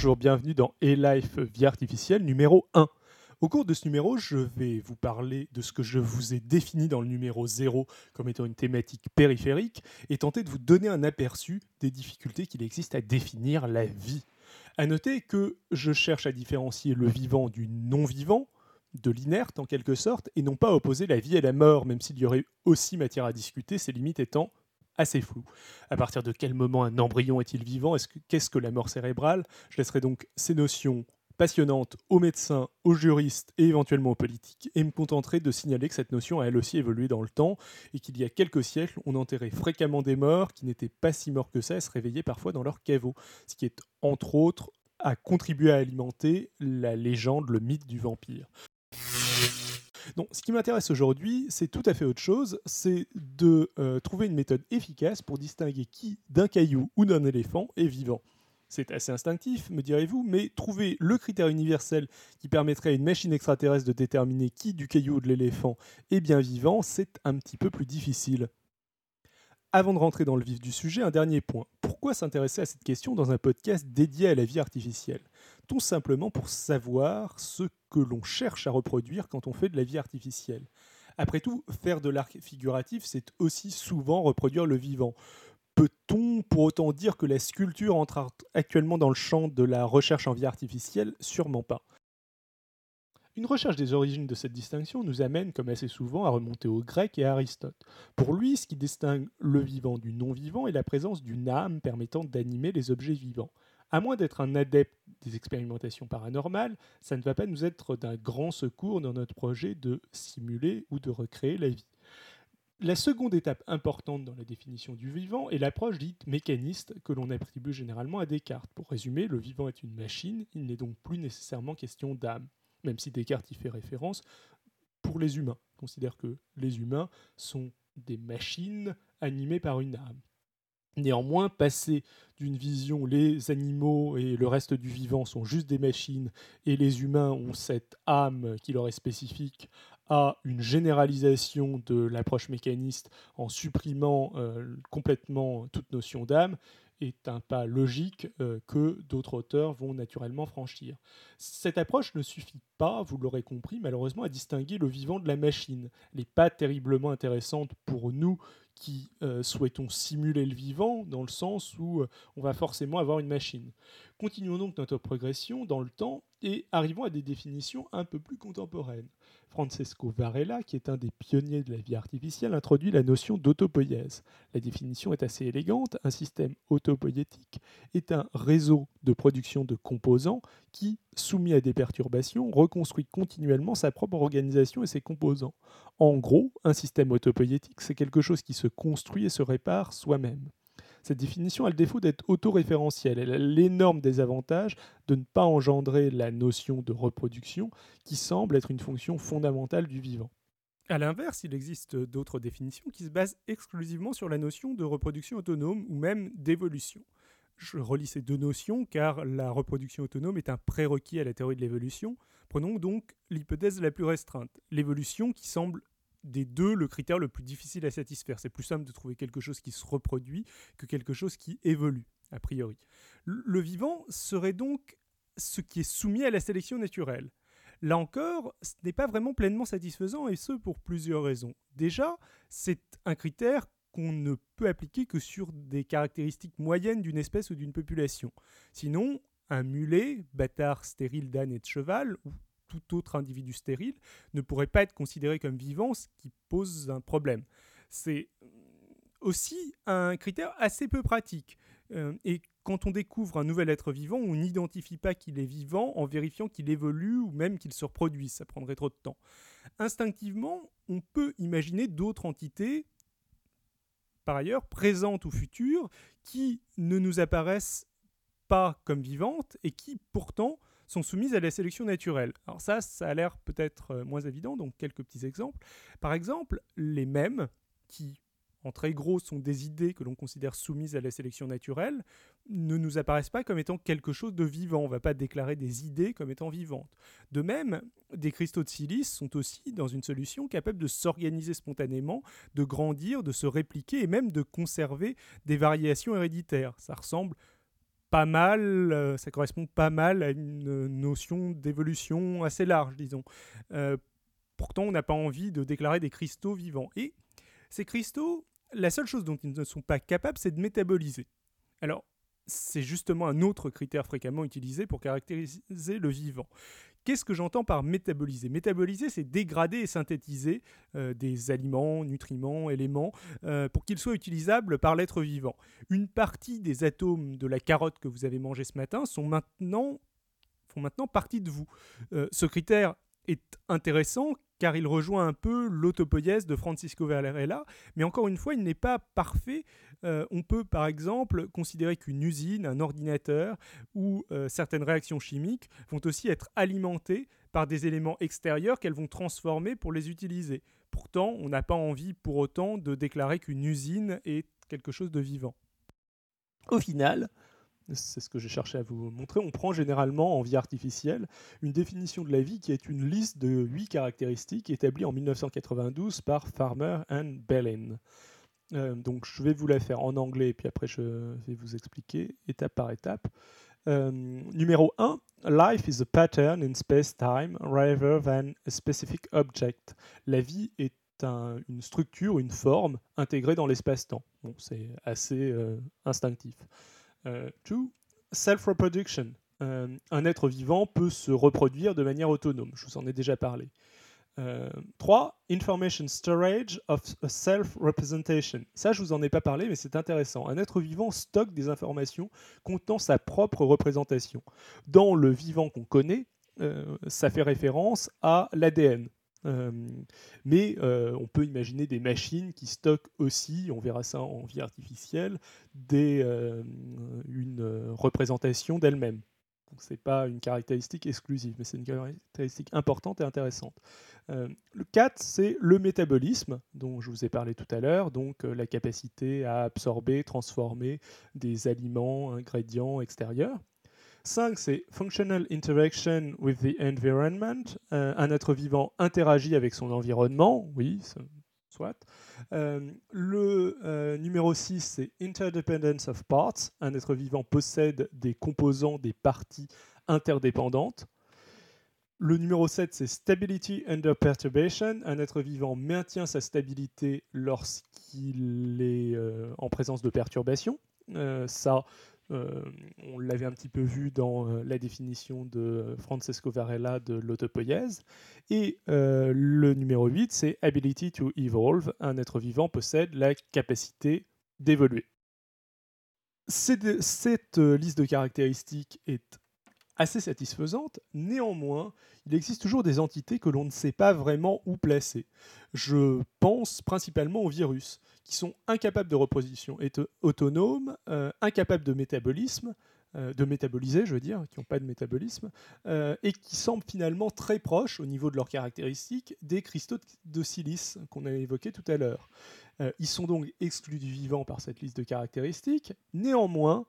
Bonjour, bienvenue dans E-Life Vie Artificielle numéro 1. Au cours de ce numéro, je vais vous parler de ce que je vous ai défini dans le numéro 0 comme étant une thématique périphérique et tenter de vous donner un aperçu des difficultés qu'il existe à définir la vie. À noter que je cherche à différencier le vivant du non-vivant, de l'inerte en quelque sorte, et non pas opposer la vie et la mort, même s'il y aurait aussi matière à discuter, ces limites étant assez floues. À partir de quel moment un embryon est-il vivant? Qu'est-ce que la mort cérébrale? Je laisserai donc ces notions passionnantes aux médecins, aux juristes et éventuellement aux politiques, et me contenterai de signaler que cette notion a elle aussi évolué dans le temps, et qu'il y a quelques siècles, on enterrait fréquemment des morts qui n'étaient pas si morts que ça et se réveillaient parfois dans leur caveau, ce qui est entre autres a contribué à alimenter la légende, le mythe du vampire. Donc, ce qui m'intéresse aujourd'hui, c'est tout à fait autre chose, c'est de euh, trouver une méthode efficace pour distinguer qui d'un caillou ou d'un éléphant est vivant. C'est assez instinctif, me direz-vous, mais trouver le critère universel qui permettrait à une machine extraterrestre de déterminer qui du caillou ou de l'éléphant est bien vivant, c'est un petit peu plus difficile. Avant de rentrer dans le vif du sujet, un dernier point. Pourquoi s'intéresser à cette question dans un podcast dédié à la vie artificielle? Tout simplement pour savoir ce que l'on cherche à reproduire quand on fait de la vie artificielle. Après tout, faire de l'art figuratif, c'est aussi souvent reproduire le vivant. Peut-on pour autant dire que la sculpture entre actuellement dans le champ de la recherche en vie artificielle? Sûrement pas. Une recherche des origines de cette distinction nous amène, comme assez souvent, à remonter aux Grecs et à Aristote. Pour lui, ce qui distingue le vivant du non-vivant est la présence d'une âme permettant d'animer les objets vivants. À moins d'être un adepte des expérimentations paranormales, ça ne va pas nous être d'un grand secours dans notre projet de simuler ou de recréer la vie. La seconde étape importante dans la définition du vivant est l'approche dite mécaniste que l'on attribue généralement à Descartes. Pour résumer, le vivant est une machine, il n'est donc plus nécessairement question d'âme, même si Descartes y fait référence pour les humains. Il considère que les humains sont des machines animées par une âme. Néanmoins, passer d'une vision les animaux et le reste du vivant sont juste des machines et les humains ont cette âme qui leur est spécifique à une généralisation de l'approche mécaniste en supprimant euh, complètement toute notion d'âme est un pas logique euh, que d'autres auteurs vont naturellement franchir. Cette approche ne suffit pas, vous l'aurez compris, malheureusement, à distinguer le vivant de la machine. Elle n'est pas terriblement intéressante pour nous qui euh, souhaitons simuler le vivant, dans le sens où on va forcément avoir une machine. Continuons donc notre progression dans le temps et arrivons à des définitions un peu plus contemporaines. Francesco Varela, qui est un des pionniers de la vie artificielle, introduit la notion d'autopoïèse. La définition est assez élégante. Un système autopoïétique est un réseau de production de composants qui, soumis à des perturbations, reconstruit continuellement sa propre organisation et ses composants. En gros, un système autopoïétique, c'est quelque chose qui se construit et se répare soi-même. Cette définition a le défaut d'être autoréférentielle. Elle a l'énorme désavantage de ne pas engendrer la notion de reproduction qui semble être une fonction fondamentale du vivant. A l'inverse, il existe d'autres définitions qui se basent exclusivement sur la notion de reproduction autonome ou même d'évolution. Je relis ces deux notions car la reproduction autonome est un prérequis à la théorie de l'évolution. Prenons donc l'hypothèse la plus restreinte, l'évolution qui semble des deux le critère le plus difficile à satisfaire. C'est plus simple de trouver quelque chose qui se reproduit que quelque chose qui évolue, a priori. Le vivant serait donc ce qui est soumis à la sélection naturelle. Là encore, ce n'est pas vraiment pleinement satisfaisant, et ce pour plusieurs raisons. Déjà, c'est un critère qu'on ne peut appliquer que sur des caractéristiques moyennes d'une espèce ou d'une population. Sinon, un mulet, bâtard stérile d'âne et de cheval, ou tout autre individu stérile ne pourrait pas être considéré comme vivant, ce qui pose un problème. C'est aussi un critère assez peu pratique. Euh, et quand on découvre un nouvel être vivant, on n'identifie pas qu'il est vivant en vérifiant qu'il évolue ou même qu'il se reproduit. Ça prendrait trop de temps. Instinctivement, on peut imaginer d'autres entités, par ailleurs, présentes ou futures, qui ne nous apparaissent pas comme vivantes et qui pourtant sont soumises à la sélection naturelle. Alors ça, ça a l'air peut-être euh, moins évident, donc quelques petits exemples. Par exemple, les mêmes, qui en très gros sont des idées que l'on considère soumises à la sélection naturelle, ne nous apparaissent pas comme étant quelque chose de vivant. On ne va pas déclarer des idées comme étant vivantes. De même, des cristaux de silice sont aussi dans une solution capable de s'organiser spontanément, de grandir, de se répliquer et même de conserver des variations héréditaires. Ça ressemble pas mal, ça correspond pas mal à une notion d'évolution assez large, disons. pourtant, on n'a pas envie de déclarer des cristaux vivants. Et ces cristaux, la seule chose dont ils ne sont pas capables, c'est de métaboliser. Alors, c'est justement un autre critère fréquemment utilisé pour caractériser le vivant. Qu'est-ce que j'entends par métaboliser? Métaboliser, c'est dégrader et synthétiser euh, des aliments, nutriments, éléments, euh, pour qu'ils soient utilisables par l'être vivant. Une partie des atomes de la carotte que vous avez mangée ce matin sont maintenant, font maintenant partie de vous. Euh, ce critère est intéressant car il rejoint un peu l'autopoïèse de Francisco Varela, mais encore une fois, il n'est pas parfait. Euh, on peut par exemple considérer qu'une usine, un ordinateur ou euh, certaines réactions chimiques vont aussi être alimentées par des éléments extérieurs qu'elles vont transformer pour les utiliser. Pourtant, on n'a pas envie pour autant de déclarer qu'une usine est quelque chose de vivant. Au final, c'est ce que j'ai cherché à vous montrer, on prend généralement en vie artificielle une définition de la vie qui est une liste de huit caractéristiques établie en 1992 par Farmer and Bellin. Euh, donc je vais vous la faire en anglais et puis après je vais vous expliquer étape par étape. Euh, numéro 1, Life is a pattern in space-time rather than a specific object. La vie est une structure, une forme intégrée dans l'espace-temps. C'est assez euh, instinctif. 2. Euh, self-reproduction. Euh, un être vivant peut se reproduire de manière autonome. Je vous en ai déjà parlé. 3. Euh, information storage of self-representation. Ça, je vous en ai pas parlé, mais c'est intéressant. Un être vivant stocke des informations contenant sa propre représentation. Dans le vivant qu'on connaît, ça fait référence à l'ADN. Euh, mais euh, on peut imaginer des machines qui stockent aussi, on verra ça en vie artificielle, euh, une représentation d'elle-même. Ce n'est pas une caractéristique exclusive, mais c'est une caractéristique importante et intéressante. le 4, c'est le métabolisme, dont je vous ai parlé tout à l'heure, donc la capacité à absorber, transformer des aliments, ingrédients extérieurs. 5, c'est Functional Interaction with the Environment. Euh, un être vivant interagit avec son environnement. Oui, soit. Euh, le euh, numéro 6, c'est Interdependence of Parts. Un être vivant possède des composants, des parties interdépendantes. Le numéro 7, c'est Stability Under Perturbation. Un être vivant maintient sa stabilité lorsqu'il est en présence de perturbations. ça, on l'avait un petit peu vu dans euh, la définition de Francesco Varela de l'autopoïèse. Et euh, le numéro 8, c'est Ability to Evolve. Un être vivant possède la capacité d'évoluer. Cette liste de caractéristiques est assez satisfaisante. Néanmoins, il existe toujours des entités que l'on ne sait pas vraiment où placer. Je pense principalement aux virus, qui sont incapables de reproduction autonome, euh, incapables de métabolisme, euh, de métaboliser, je veux dire, qui n'ont pas de métabolisme, euh, et qui semblent finalement très proches au niveau de leurs caractéristiques des cristaux de silice qu'on a évoqués tout à l'heure. ils sont donc exclus du vivant par cette liste de caractéristiques. Néanmoins,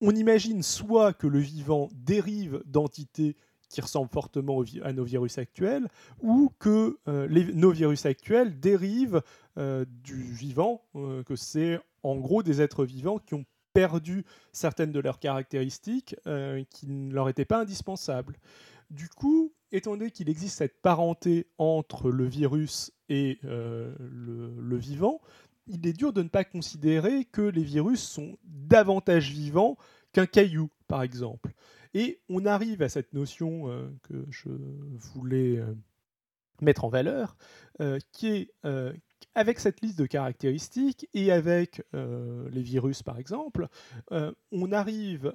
on imagine soit que le vivant dérive d'entités qui ressemblent fortement à nos virus actuels, ou que euh, nos virus actuels dérivent euh, du vivant, euh, que c'est en gros des êtres vivants qui ont perdu certaines de leurs caractéristiques qui ne leur étaient pas indispensables. Du coup, étant donné qu'il existe cette parenté entre le virus et le, vivant, il est dur de ne pas considérer que les virus sont davantage vivants qu'un caillou, par exemple. Et on arrive à cette notion euh, que je voulais euh, mettre en valeur, euh, qui est avec cette liste de caractéristiques et avec les virus par exemple, on arrive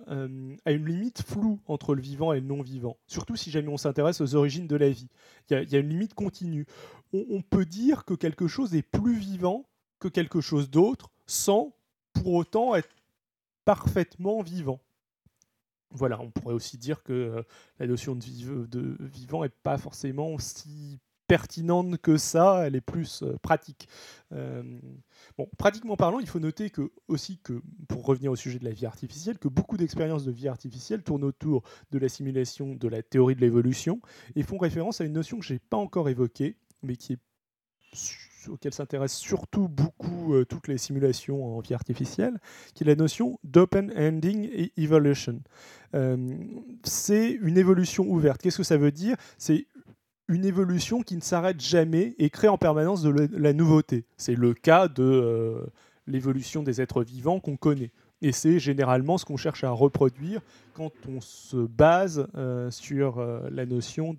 à une limite floue entre le vivant et le non-vivant, surtout si jamais on s'intéresse aux origines de la vie. Il y, a une limite continue. on, peut dire que quelque chose est plus vivant que quelque chose d'autre sans pour autant être parfaitement vivant. Voilà, on pourrait aussi dire que euh, la notion de, vivant n'est pas forcément si pertinente que ça, elle est plus euh, pratique. Euh, bon, pratiquement parlant, il faut noter que aussi que, pour revenir au sujet de la vie artificielle, que beaucoup d'expériences de vie artificielle tournent autour de la simulation de la théorie de l'évolution et font référence à une notion que je n'ai pas encore évoquée, mais qui est auquel s'intéressent surtout beaucoup euh, toutes les simulations en vie artificielle, qui est la notion d'open ending et evolution. Euh, c'est une évolution ouverte. Qu'est-ce que ça veut dire? C'est une évolution qui ne s'arrête jamais et crée en permanence de la nouveauté. C'est le cas de l'évolution des êtres vivants qu'on connaît. Et c'est généralement ce qu'on cherche à reproduire quand on se base euh, sur euh, la notion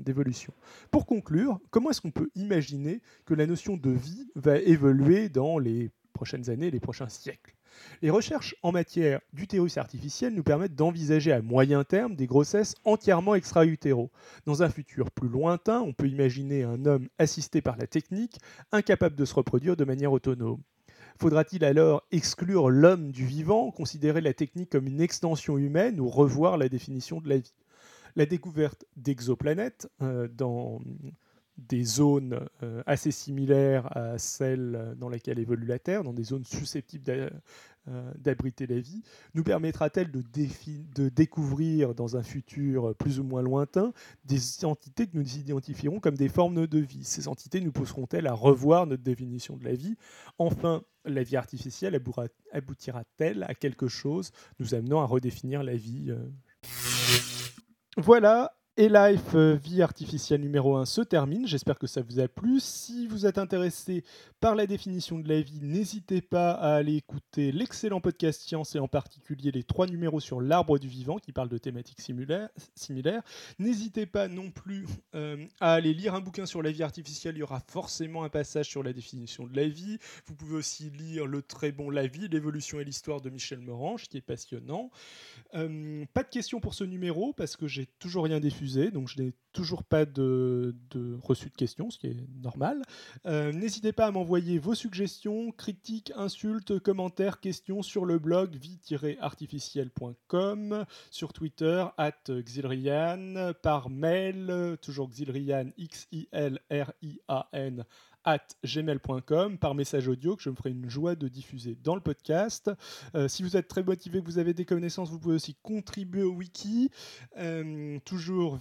d'évolution. Pour conclure, comment est-ce qu'on peut imaginer que la notion de vie va évoluer dans les prochaines années, les prochains siècles? Les recherches en matière d'utérus artificiel nous permettent d'envisager à moyen terme des grossesses entièrement extra-utéro. Dans un futur plus lointain, on peut imaginer un homme assisté par la technique, incapable de se reproduire de manière autonome. Faudra-t-il alors exclure l'homme du vivant, considérer la technique comme une extension humaine ou revoir la définition de la vie? La découverte d'exoplanètes euh, dans des zones euh, assez similaires à celles dans lesquelles évolue la Terre, dans des zones susceptibles euh, d'abriter la vie, nous permettra-t-elle de, découvrir dans un futur plus ou moins lointain des entités que nous identifierons comme des formes de vie? Ces entités nous pousseront-elles à revoir notre définition de la vie? Enfin, la vie artificielle aboutira-t-elle à quelque chose nous amenant à redéfinir la vie euh? Voilà, et Life euh, Vie artificielle numéro 1 se termine. J'espère que ça vous a plu. Si vous êtes intéressé par la définition de la vie, n'hésitez pas à aller écouter l'excellent podcast Science et en particulier les trois numéros sur l'arbre du vivant qui parlent de thématiques similaires. N'hésitez pas non plus euh, à aller lire un bouquin sur la vie artificielle. Il y aura forcément un passage sur la définition de la vie. Vous pouvez aussi lire le très bon La vie, l'évolution et l'histoire de Michel Morange qui est passionnant. Euh, pas de questions pour ce numéro parce que j'ai toujours rien diffusé donc je n'ai toujours pas de, reçu de questions, ce qui est normal. Euh, n'hésitez pas à m'envoyer vos suggestions, critiques, insultes, commentaires, questions sur le blog vie-artificiel.com, sur Twitter, at Xilrian, par mail, toujours Xilrian, X-I-L-R-I-A-N, at gmail.com par message audio que je me ferai une joie de diffuser dans le podcast. Euh, si vous êtes très motivé, que vous avez des connaissances, vous pouvez aussi contribuer au wiki, euh, toujours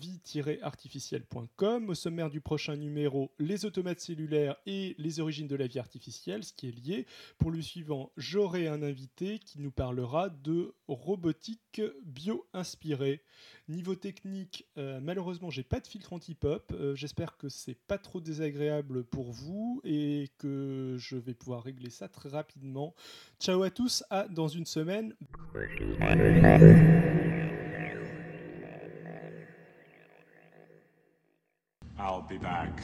vie-artificielle.com. Au sommaire du prochain numéro, les automates cellulaires et les origines de la vie artificielle, ce qui est lié. Pour le suivant, j'aurai un invité qui nous parlera de robotique bio-inspirée. Niveau technique, euh, malheureusement, j'ai pas de filtre anti-pop. J'espère que c'est pas trop désagréable pour vous et que je vais pouvoir régler ça très rapidement. Ciao à tous, à dans une semaine. I'll be back.